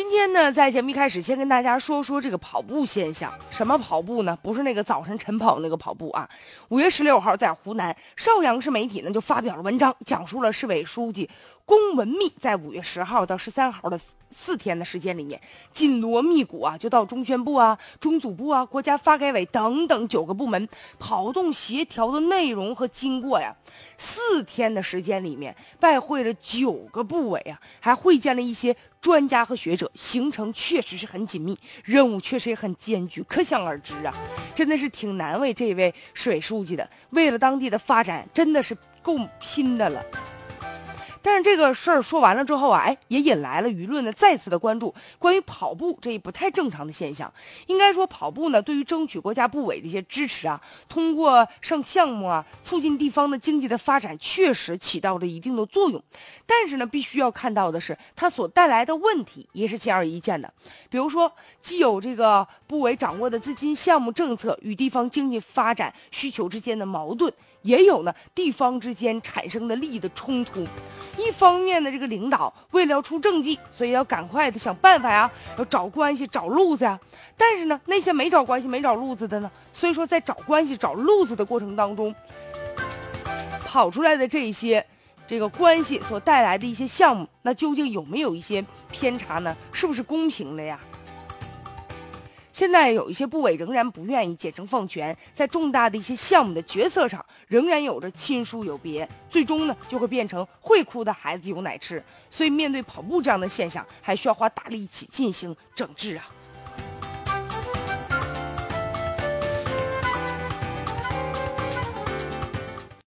今天呢，在节目一开始，先跟大家说说这个跑步现象。什么跑步呢？不是那个早晨晨跑那个跑步啊。五月十六号，在湖南邵阳市媒体呢就发表了文章，讲述了市委书记龚文密在五月十号到十三号的。四天的时间里面，紧锣密鼓啊，就到中宣部啊、中组部啊、国家发改委等等九个部门跑动协调的内容和经过呀。四天的时间里面，拜会了九个部委啊，还会见了一些专家和学者，行程确实是很紧密，任务确实也很艰巨，可想而知啊，真的是挺难为这位市委书记的，为了当地的发展，真的是够拼的了。但是这个事儿说完了之后啊，哎，也引来了舆论的再次的关注。关于跑步这一不太正常的现象，应该说跑步呢，对于争取国家部委的一些支持啊，通过上项目啊，促进地方的经济的发展，确实起到了一定的作用。但是呢，必须要看到的是，它所带来的问题也是显而易见的。比如说，既有这个部委掌握的资金、项目政策与地方经济发展需求之间的矛盾。也有呢，地方之间产生的利益的冲突。一方面呢，这个领导为了要出政绩，所以要赶快的想办法呀，要找关系、找路子呀。但是呢，那些没找关系、没找路子的呢，所以说在找关系、找路子的过程当中，跑出来的这些这个关系所带来的一些项目，那究竟有没有一些偏差呢？是不是公平的呀？现在有一些部委仍然不愿意简政放权，在重大的一些项目的决策上仍然有着亲疏有别，最终呢就会变成会哭的孩子有奶吃。所以面对跑步这样的现象，还需要花大力气进行整治啊。